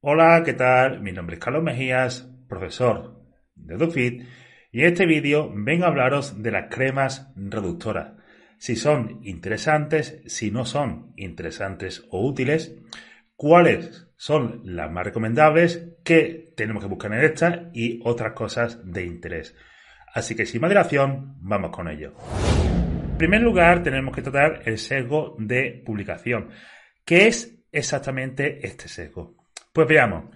Hola, ¿qué tal? Mi nombre es Carlos Mejías, profesor de DuFit, y en este vídeo vengo a hablaros de las cremas reductoras. Si son interesantes, si no son interesantes o útiles, cuáles son las más recomendables, qué tenemos que buscar en estas y otras cosas de interés. Así que sin más dilación, vamos con ello. En primer lugar, tenemos que tratar el sesgo de publicación. ¿Qué es exactamente este sesgo? Pues veamos.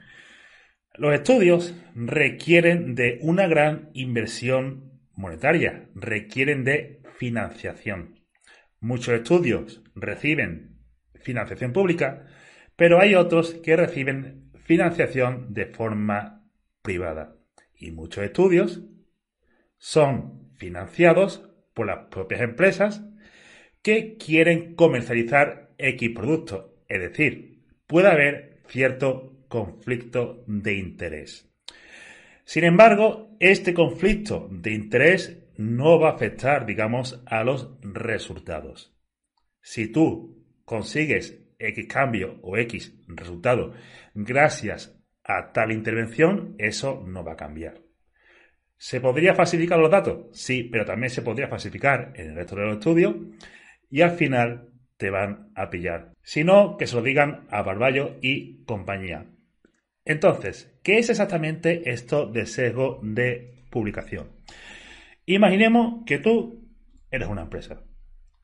Los estudios requieren de una gran inversión monetaria, requieren de financiación. Muchos estudios reciben financiación pública, pero hay otros que reciben financiación de forma privada. Y muchos estudios son financiados por las propias empresas que quieren comercializar X productos. Es decir, puede haber cierto conflicto de interés. Sin embargo, este conflicto de interés no va a afectar, digamos, a los resultados. Si tú consigues X cambio o X resultado gracias a tal intervención, eso no va a cambiar. ¿Se podría falsificar los datos? Sí, pero también se podría falsificar en el resto de los estudios y al final te van a pillar. Si no, que se lo digan a Barballo y compañía. Entonces, ¿qué es exactamente esto de sesgo de publicación? Imaginemos que tú eres una empresa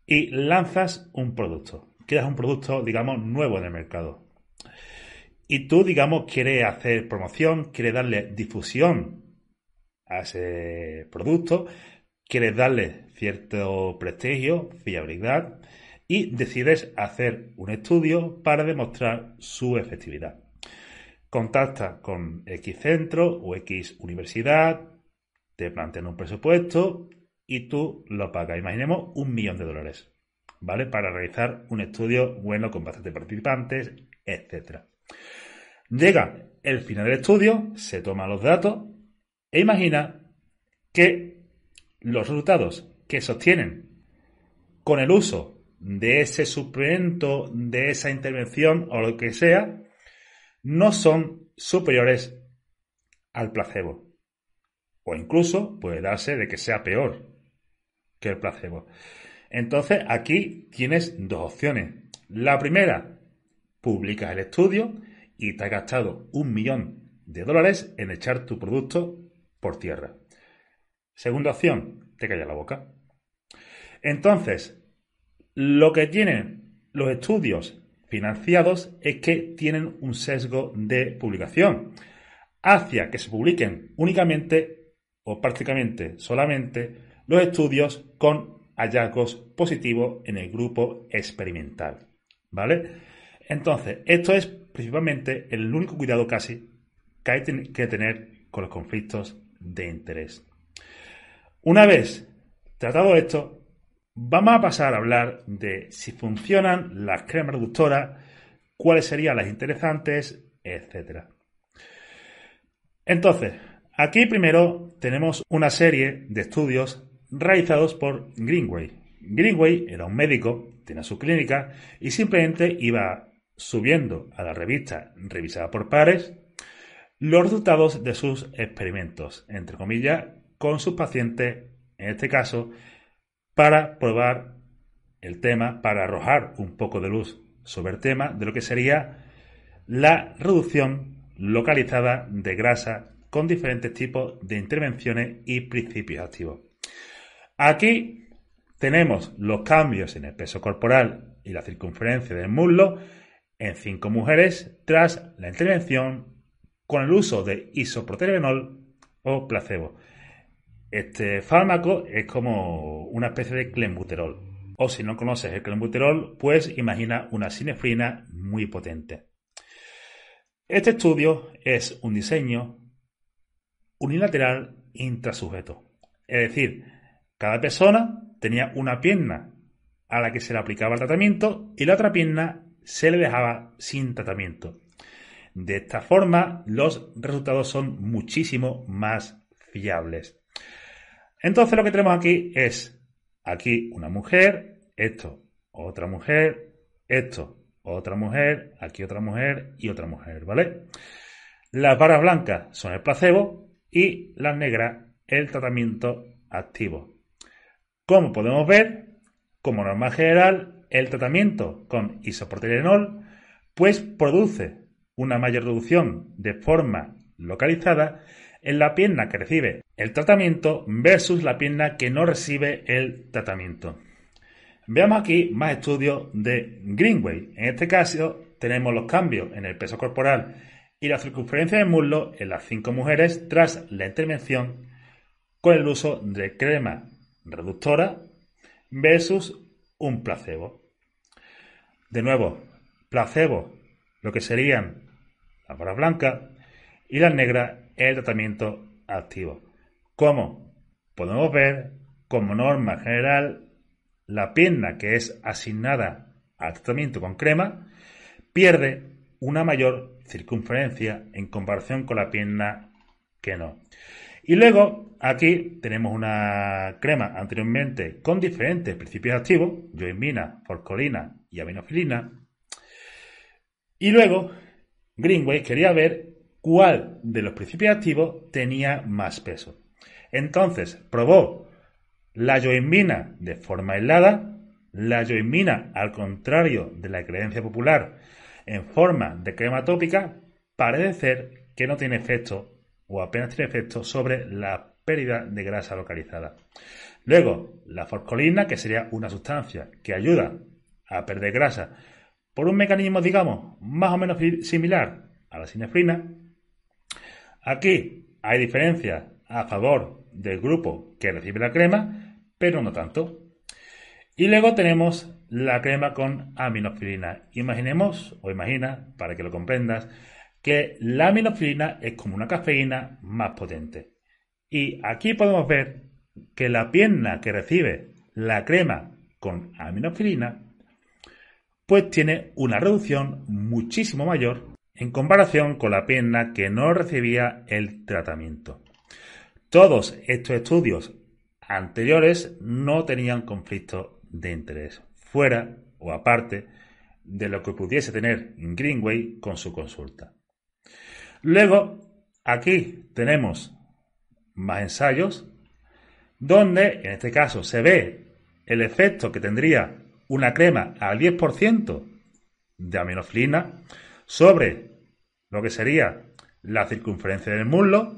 y lanzas un producto, creas un producto, digamos, nuevo en el mercado. Y tú, digamos, quieres hacer promoción, quieres darle difusión a ese producto, quieres darle cierto prestigio, fiabilidad y decides hacer un estudio para demostrar su efectividad contacta con X centro o X universidad, te plantean un presupuesto y tú lo pagas. Imaginemos un millón de dólares, ¿vale? Para realizar un estudio bueno con bastantes participantes, etc. Llega el final del estudio, se toman los datos e imagina que los resultados que se obtienen con el uso de ese suplemento, de esa intervención o lo que sea, no son superiores al placebo. O incluso puede darse de que sea peor que el placebo. Entonces aquí tienes dos opciones. La primera, publicas el estudio y te has gastado un millón de dólares en echar tu producto por tierra. Segunda opción, te callas la boca. Entonces, lo que tienen los estudios financiados es que tienen un sesgo de publicación hacia que se publiquen únicamente o prácticamente solamente los estudios con hallazgos positivos en el grupo experimental. ¿Vale? Entonces, esto es principalmente el único cuidado casi que hay que tener con los conflictos de interés. Una vez tratado esto, Vamos a pasar a hablar de si funcionan las cremas reductoras, cuáles serían las interesantes, etc. Entonces, aquí primero tenemos una serie de estudios realizados por Greenway. Greenway era un médico, tenía su clínica y simplemente iba subiendo a la revista revisada por pares los resultados de sus experimentos, entre comillas, con sus pacientes, en este caso, para probar el tema, para arrojar un poco de luz sobre el tema de lo que sería la reducción localizada de grasa con diferentes tipos de intervenciones y principios activos. Aquí tenemos los cambios en el peso corporal y la circunferencia del muslo en cinco mujeres tras la intervención con el uso de isoproterenol o placebo. Este fármaco es como una especie de clenbuterol. O si no conoces el clenbuterol, pues imagina una sinefrina muy potente. Este estudio es un diseño unilateral intrasujeto. Es decir, cada persona tenía una pierna a la que se le aplicaba el tratamiento y la otra pierna se le dejaba sin tratamiento. De esta forma, los resultados son muchísimo más fiables. Entonces lo que tenemos aquí es aquí una mujer, esto, otra mujer, esto, otra mujer, aquí otra mujer y otra mujer, ¿vale? Las barras blancas son el placebo y las negras el tratamiento activo. Como podemos ver, como norma general, el tratamiento con isoproterenol pues produce una mayor reducción de forma localizada en la pierna que recibe el tratamiento versus la pierna que no recibe el tratamiento. Veamos aquí más estudios de Greenway. En este caso tenemos los cambios en el peso corporal y la circunferencia del muslo en las cinco mujeres tras la intervención con el uso de crema reductora versus un placebo. De nuevo, placebo, lo que serían las barras blancas y las negras, el tratamiento activo. Como podemos ver, como norma general, la pierna que es asignada al tratamiento con crema pierde una mayor circunferencia en comparación con la pierna que no. Y luego aquí tenemos una crema anteriormente con diferentes principios activos, yoimina, forcolina y aminofilina. Y luego Greenway quería ver cuál de los principios activos tenía más peso. Entonces probó la yoimina de forma aislada, la yoimina al contrario de la creencia popular en forma de crema tópica, parece ser que no tiene efecto o apenas tiene efecto sobre la pérdida de grasa localizada. Luego, la forcolina, que sería una sustancia que ayuda a perder grasa por un mecanismo, digamos, más o menos similar a la sinefrina. Aquí hay diferencias a favor del grupo que recibe la crema, pero no tanto. Y luego tenemos la crema con aminofilina. Imaginemos, o imagina, para que lo comprendas, que la aminofilina es como una cafeína más potente. Y aquí podemos ver que la pierna que recibe la crema con aminofilina pues tiene una reducción muchísimo mayor en comparación con la pierna que no recibía el tratamiento. Todos estos estudios anteriores no tenían conflicto de interés, fuera o aparte de lo que pudiese tener Greenway con su consulta. Luego, aquí tenemos más ensayos donde, en este caso, se ve el efecto que tendría una crema al 10% de aminofilina sobre lo que sería la circunferencia del muslo,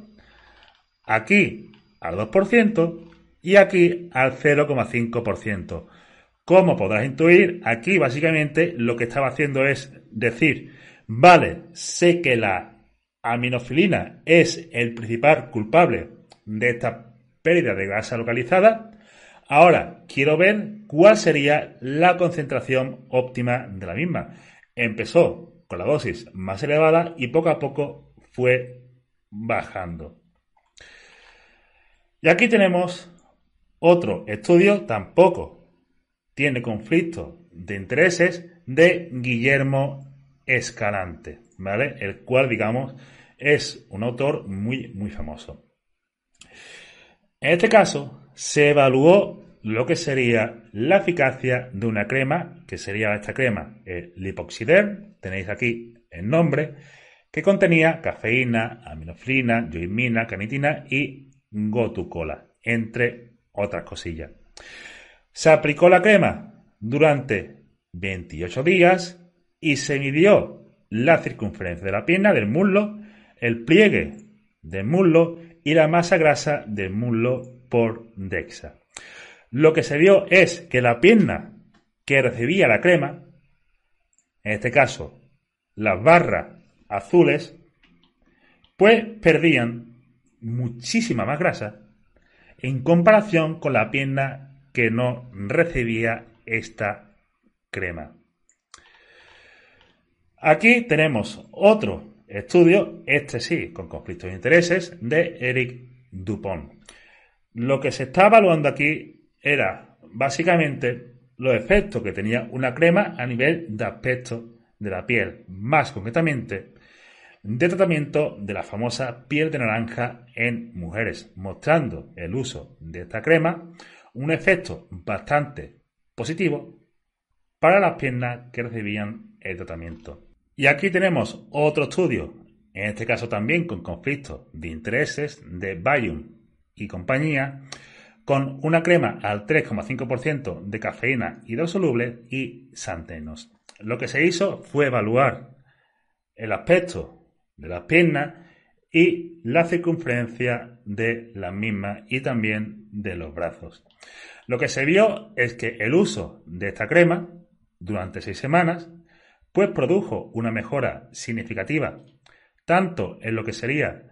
aquí al 2% y aquí al 0,5%. Como podrás intuir, aquí básicamente lo que estaba haciendo es decir, vale, sé que la aminofilina es el principal culpable de esta pérdida de grasa localizada. Ahora quiero ver cuál sería la concentración óptima de la misma. Empezó con la dosis más elevada y poco a poco fue bajando. Y aquí tenemos otro estudio, tampoco tiene conflicto de intereses, de Guillermo Escalante. ¿vale? El cual, digamos, es un autor muy, muy famoso. En este caso, se evaluó lo que sería la eficacia de una crema, que sería esta crema, el Lipoxider, tenéis aquí el nombre, que contenía cafeína, aminoflina, yoimina, canitina y gotucola, entre otras cosillas. Se aplicó la crema durante 28 días y se midió la circunferencia de la pierna, del muslo, el pliegue del muslo y la masa grasa del muslo por DEXA. Lo que se vio es que la pierna que recibía la crema, en este caso las barras azules, pues perdían muchísima más grasa en comparación con la pierna que no recibía esta crema. Aquí tenemos otro Estudio, este sí, con conflictos de intereses, de Eric Dupont. Lo que se está evaluando aquí era básicamente los efectos que tenía una crema a nivel de aspecto de la piel, más concretamente de tratamiento de la famosa piel de naranja en mujeres, mostrando el uso de esta crema un efecto bastante positivo para las piernas que recibían el tratamiento. Y aquí tenemos otro estudio, en este caso también con conflictos de intereses de Bayum y compañía, con una crema al 3,5% de cafeína hidrosoluble y santenos. Lo que se hizo fue evaluar el aspecto de las piernas y la circunferencia de las mismas y también de los brazos. Lo que se vio es que el uso de esta crema durante seis semanas pues produjo una mejora significativa tanto en lo que sería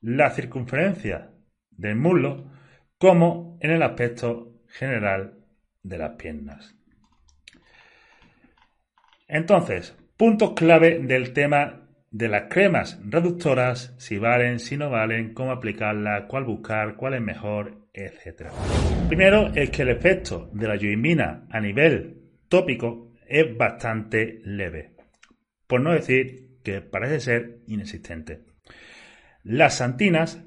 la circunferencia del muslo como en el aspecto general de las piernas. Entonces, puntos clave del tema de las cremas reductoras, si valen, si no valen, cómo aplicarlas, cuál buscar, cuál es mejor, etc. Primero es que el efecto de la yoimina a nivel tópico es bastante leve, por no decir que parece ser inexistente. Las santinas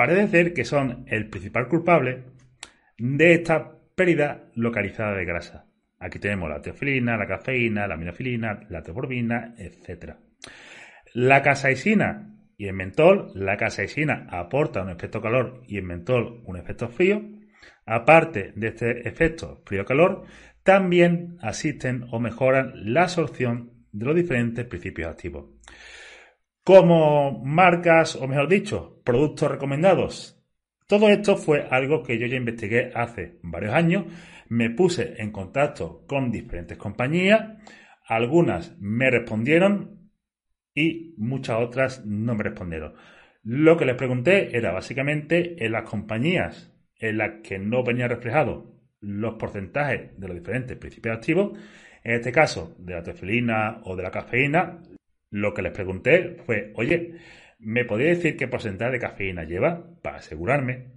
parece ser que son el principal culpable de esta pérdida localizada de grasa. Aquí tenemos la teofilina, la cafeína, la aminofilina, la teoborbina, etc. La casaicina y el mentol, la casaicina aporta un efecto calor y el mentol un efecto frío. Aparte de este efecto frío-calor, también asisten o mejoran la absorción de los diferentes principios activos. Como marcas, o mejor dicho, productos recomendados. Todo esto fue algo que yo ya investigué hace varios años. Me puse en contacto con diferentes compañías. Algunas me respondieron y muchas otras no me respondieron. Lo que les pregunté era básicamente en las compañías en las que no venía reflejado los porcentajes de los diferentes principios activos, en este caso de la teofilina o de la cafeína, lo que les pregunté fue, oye, ¿me podría decir qué porcentaje de cafeína lleva para asegurarme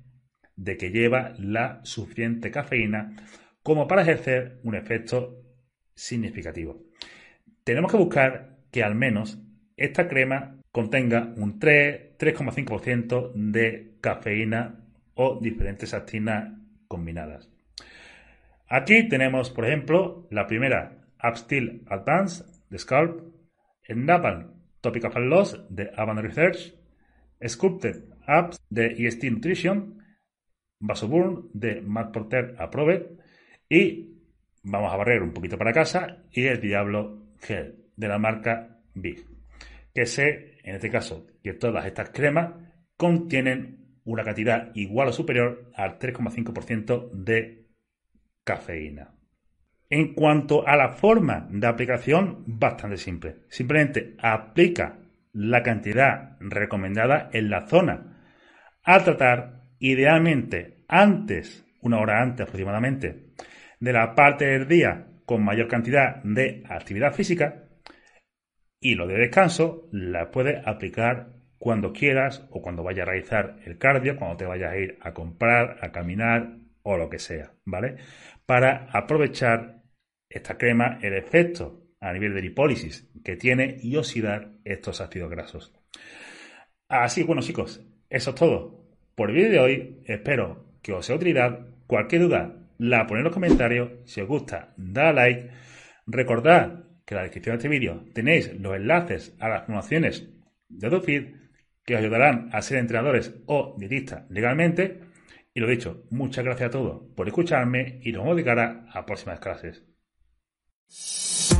de que lleva la suficiente cafeína como para ejercer un efecto significativo? Tenemos que buscar que al menos esta crema contenga un 3, 3,5% de cafeína o diferentes actinas combinadas. Aquí tenemos, por ejemplo, la primera Upstill Advanced de Scalp Napalm Topic of Loss de Avant Research, Sculpted Apps de EST Nutrition, Vasoburn de Matt Porter Approved y vamos a barrer un poquito para casa y el Diablo Gel de la marca Big. Que sé, en este caso, que todas estas cremas contienen una cantidad igual o superior al 3,5% de cafeína. En cuanto a la forma de aplicación, bastante simple. Simplemente aplica la cantidad recomendada en la zona a tratar, idealmente antes, una hora antes aproximadamente, de la parte del día con mayor cantidad de actividad física y lo de descanso la puedes aplicar cuando quieras o cuando vayas a realizar el cardio, cuando te vayas a ir a comprar, a caminar o lo que sea, ¿vale? Para aprovechar esta crema el efecto a nivel de lipólisis que tiene y oxidar estos ácidos grasos. Así, bueno chicos, eso es todo por el vídeo de hoy. Espero que os sea de utilidad. Cualquier duda, la ponéis en los comentarios. Si os gusta, da like. Recordad que en la descripción de este vídeo tenéis los enlaces a las promociones de DoFeed que os ayudarán a ser entrenadores o dietistas legalmente. Y lo dicho, muchas gracias a todos por escucharme y nos vemos de cara a próximas clases. あ!